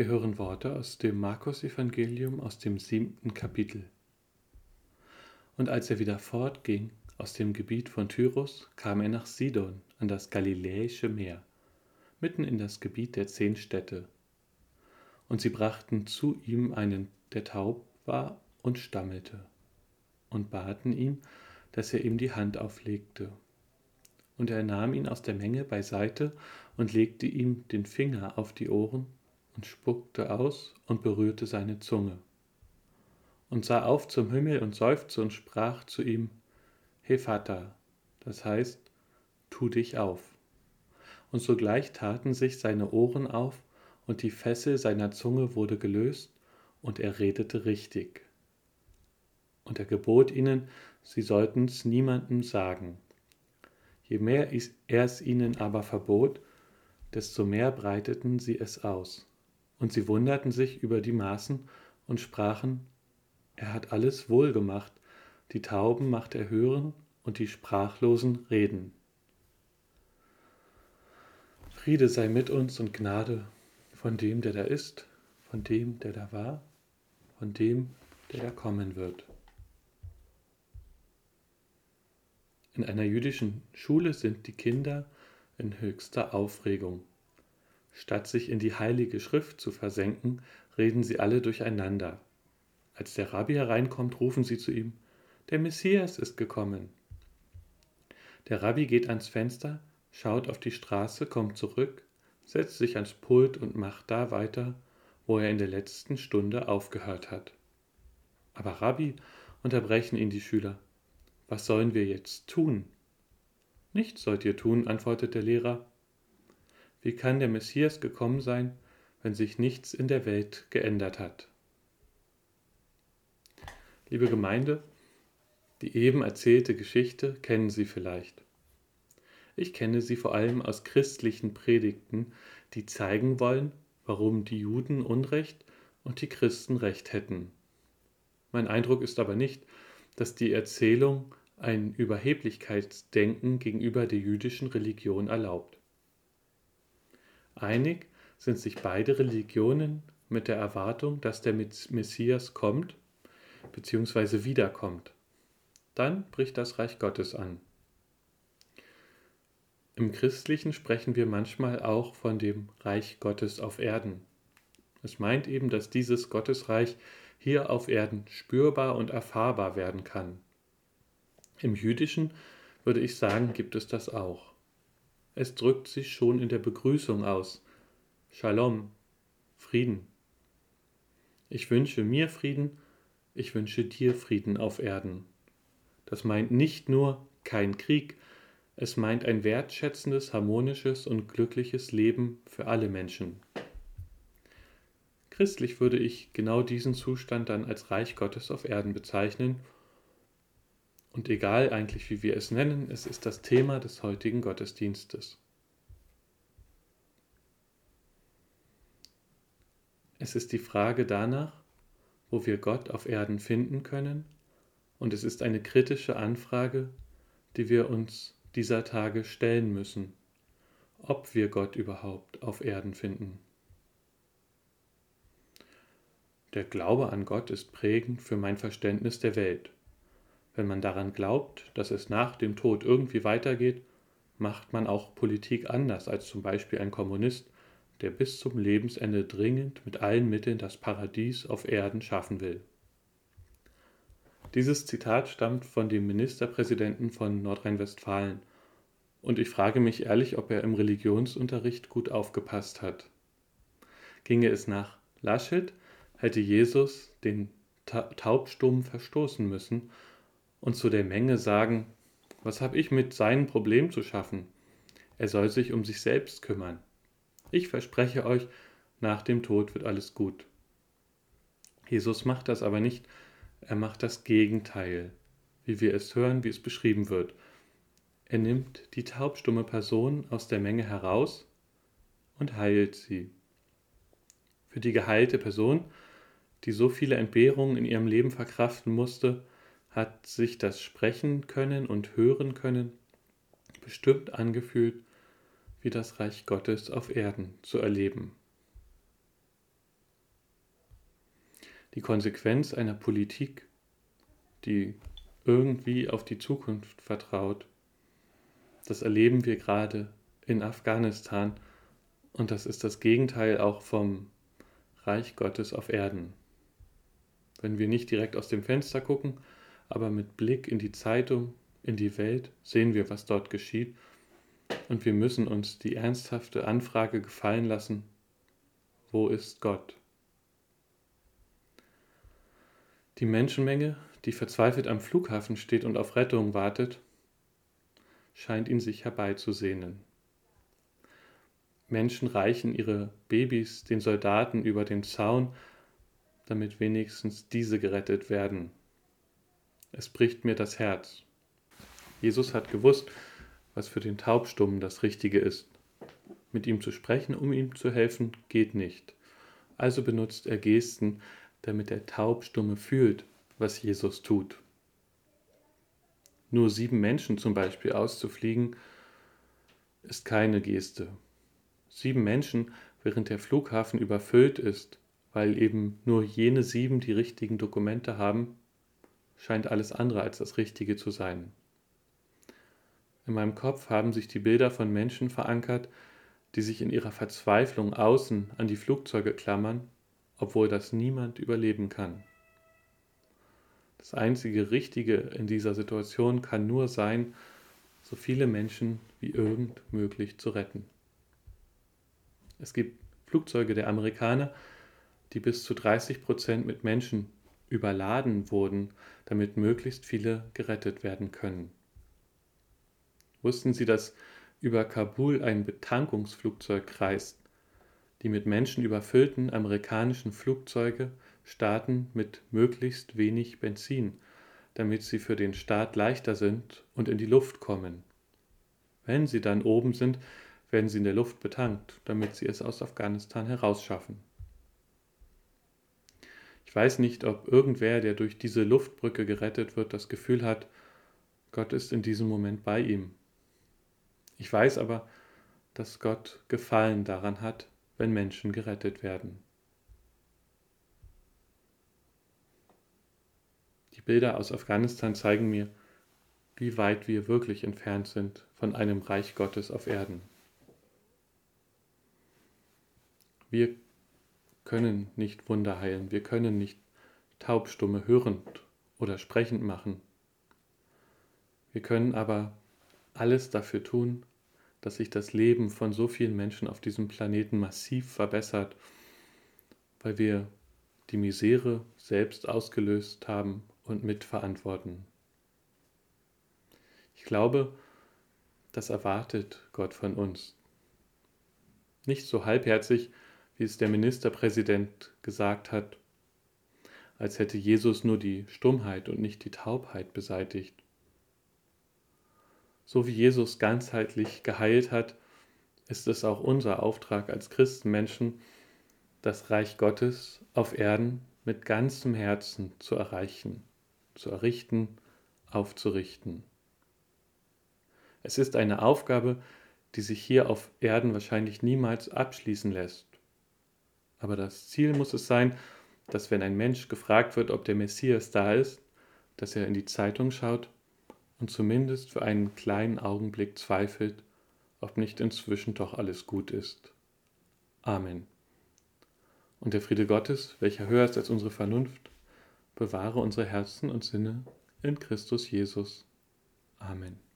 Wir hören Worte aus dem Markus-Evangelium aus dem siebten Kapitel. Und als er wieder fortging aus dem Gebiet von Tyrus, kam er nach Sidon an das Galiläische Meer, mitten in das Gebiet der zehn Städte. Und sie brachten zu ihm einen, der taub war und stammelte, und baten ihn, dass er ihm die Hand auflegte. Und er nahm ihn aus der Menge beiseite und legte ihm den Finger auf die Ohren und spuckte aus und berührte seine Zunge. Und sah auf zum Himmel und seufzte und sprach zu ihm, Vater, das heißt, tu dich auf. Und sogleich taten sich seine Ohren auf, und die Fessel seiner Zunge wurde gelöst, und er redete richtig. Und er gebot ihnen, sie sollten's niemandem sagen. Je mehr er es ihnen aber verbot, desto mehr breiteten sie es aus. Und sie wunderten sich über die Maßen und sprachen, er hat alles wohl gemacht, die Tauben macht er hören und die Sprachlosen reden. Friede sei mit uns und Gnade von dem, der da ist, von dem, der da war, von dem, der da kommen wird. In einer jüdischen Schule sind die Kinder in höchster Aufregung. Statt sich in die heilige Schrift zu versenken, reden sie alle durcheinander. Als der Rabbi hereinkommt, rufen sie zu ihm, der Messias ist gekommen. Der Rabbi geht ans Fenster, schaut auf die Straße, kommt zurück, setzt sich ans Pult und macht da weiter, wo er in der letzten Stunde aufgehört hat. Aber Rabbi, unterbrechen ihn die Schüler, was sollen wir jetzt tun? Nichts sollt ihr tun, antwortet der Lehrer, wie kann der Messias gekommen sein, wenn sich nichts in der Welt geändert hat? Liebe Gemeinde, die eben erzählte Geschichte kennen Sie vielleicht. Ich kenne sie vor allem aus christlichen Predigten, die zeigen wollen, warum die Juden Unrecht und die Christen Recht hätten. Mein Eindruck ist aber nicht, dass die Erzählung ein Überheblichkeitsdenken gegenüber der jüdischen Religion erlaubt. Einig sind sich beide Religionen mit der Erwartung, dass der Messias kommt bzw. wiederkommt. Dann bricht das Reich Gottes an. Im Christlichen sprechen wir manchmal auch von dem Reich Gottes auf Erden. Es meint eben, dass dieses Gottesreich hier auf Erden spürbar und erfahrbar werden kann. Im Jüdischen würde ich sagen, gibt es das auch. Es drückt sich schon in der Begrüßung aus. Shalom, Frieden. Ich wünsche mir Frieden, ich wünsche dir Frieden auf Erden. Das meint nicht nur kein Krieg, es meint ein wertschätzendes, harmonisches und glückliches Leben für alle Menschen. Christlich würde ich genau diesen Zustand dann als Reich Gottes auf Erden bezeichnen. Und egal eigentlich, wie wir es nennen, es ist das Thema des heutigen Gottesdienstes. Es ist die Frage danach, wo wir Gott auf Erden finden können, und es ist eine kritische Anfrage, die wir uns dieser Tage stellen müssen, ob wir Gott überhaupt auf Erden finden. Der Glaube an Gott ist prägend für mein Verständnis der Welt. Wenn man daran glaubt, dass es nach dem Tod irgendwie weitergeht, macht man auch Politik anders als zum Beispiel ein Kommunist, der bis zum Lebensende dringend mit allen Mitteln das Paradies auf Erden schaffen will. Dieses Zitat stammt von dem Ministerpräsidenten von Nordrhein-Westfalen und ich frage mich ehrlich, ob er im Religionsunterricht gut aufgepasst hat. Ginge es nach Laschet, hätte Jesus den Taubstummen verstoßen müssen und zu der Menge sagen, was habe ich mit seinem Problem zu schaffen? Er soll sich um sich selbst kümmern. Ich verspreche euch, nach dem Tod wird alles gut. Jesus macht das aber nicht, er macht das Gegenteil, wie wir es hören, wie es beschrieben wird. Er nimmt die taubstumme Person aus der Menge heraus und heilt sie. Für die geheilte Person, die so viele Entbehrungen in ihrem Leben verkraften musste, hat sich das Sprechen können und Hören können bestimmt angefühlt wie das Reich Gottes auf Erden zu erleben. die Konsequenz einer Politik, die irgendwie auf die Zukunft vertraut. Das erleben wir gerade in Afghanistan und das ist das Gegenteil auch vom Reich Gottes auf Erden. Wenn wir nicht direkt aus dem Fenster gucken, aber mit Blick in die Zeitung, in die Welt, sehen wir, was dort geschieht und wir müssen uns die ernsthafte Anfrage gefallen lassen, wo ist Gott? Die Menschenmenge, die verzweifelt am Flughafen steht und auf Rettung wartet, scheint ihn sich herbeizusehnen. Menschen reichen ihre Babys den Soldaten über den Zaun, damit wenigstens diese gerettet werden. Es bricht mir das Herz. Jesus hat gewusst, was für den Taubstummen das Richtige ist. Mit ihm zu sprechen, um ihm zu helfen, geht nicht. Also benutzt er Gesten, damit der Taubstumme fühlt, was Jesus tut. Nur sieben Menschen zum Beispiel auszufliegen, ist keine Geste. Sieben Menschen, während der Flughafen überfüllt ist, weil eben nur jene sieben die richtigen Dokumente haben, scheint alles andere als das Richtige zu sein. In meinem Kopf haben sich die Bilder von Menschen verankert, die sich in ihrer Verzweiflung außen an die Flugzeuge klammern, obwohl das niemand überleben kann. Das einzige Richtige in dieser Situation kann nur sein, so viele Menschen wie irgend möglich zu retten. Es gibt Flugzeuge der Amerikaner, die bis zu 30 Prozent mit Menschen überladen wurden, damit möglichst viele gerettet werden können. Wussten Sie, dass über Kabul ein Betankungsflugzeug kreist? Die mit Menschen überfüllten amerikanischen Flugzeuge starten mit möglichst wenig Benzin, damit sie für den Start leichter sind und in die Luft kommen. Wenn sie dann oben sind, werden sie in der Luft betankt, damit sie es aus Afghanistan herausschaffen. Ich weiß nicht, ob irgendwer, der durch diese Luftbrücke gerettet wird, das Gefühl hat, Gott ist in diesem Moment bei ihm. Ich weiß aber, dass Gott Gefallen daran hat, wenn Menschen gerettet werden. Die Bilder aus Afghanistan zeigen mir, wie weit wir wirklich entfernt sind von einem Reich Gottes auf Erden. Wir können nicht Wunder heilen, wir können nicht Taubstumme hörend oder sprechend machen. Wir können aber alles dafür tun, dass sich das Leben von so vielen Menschen auf diesem Planeten massiv verbessert, weil wir die Misere selbst ausgelöst haben und mitverantworten. Ich glaube, das erwartet Gott von uns. Nicht so halbherzig, wie es der Ministerpräsident gesagt hat, als hätte Jesus nur die Stummheit und nicht die Taubheit beseitigt. So wie Jesus ganzheitlich geheilt hat, ist es auch unser Auftrag als Christenmenschen, das Reich Gottes auf Erden mit ganzem Herzen zu erreichen, zu errichten, aufzurichten. Es ist eine Aufgabe, die sich hier auf Erden wahrscheinlich niemals abschließen lässt. Aber das Ziel muss es sein, dass wenn ein Mensch gefragt wird, ob der Messias da ist, dass er in die Zeitung schaut und zumindest für einen kleinen Augenblick zweifelt, ob nicht inzwischen doch alles gut ist. Amen. Und der Friede Gottes, welcher höher ist als unsere Vernunft, bewahre unsere Herzen und Sinne in Christus Jesus. Amen.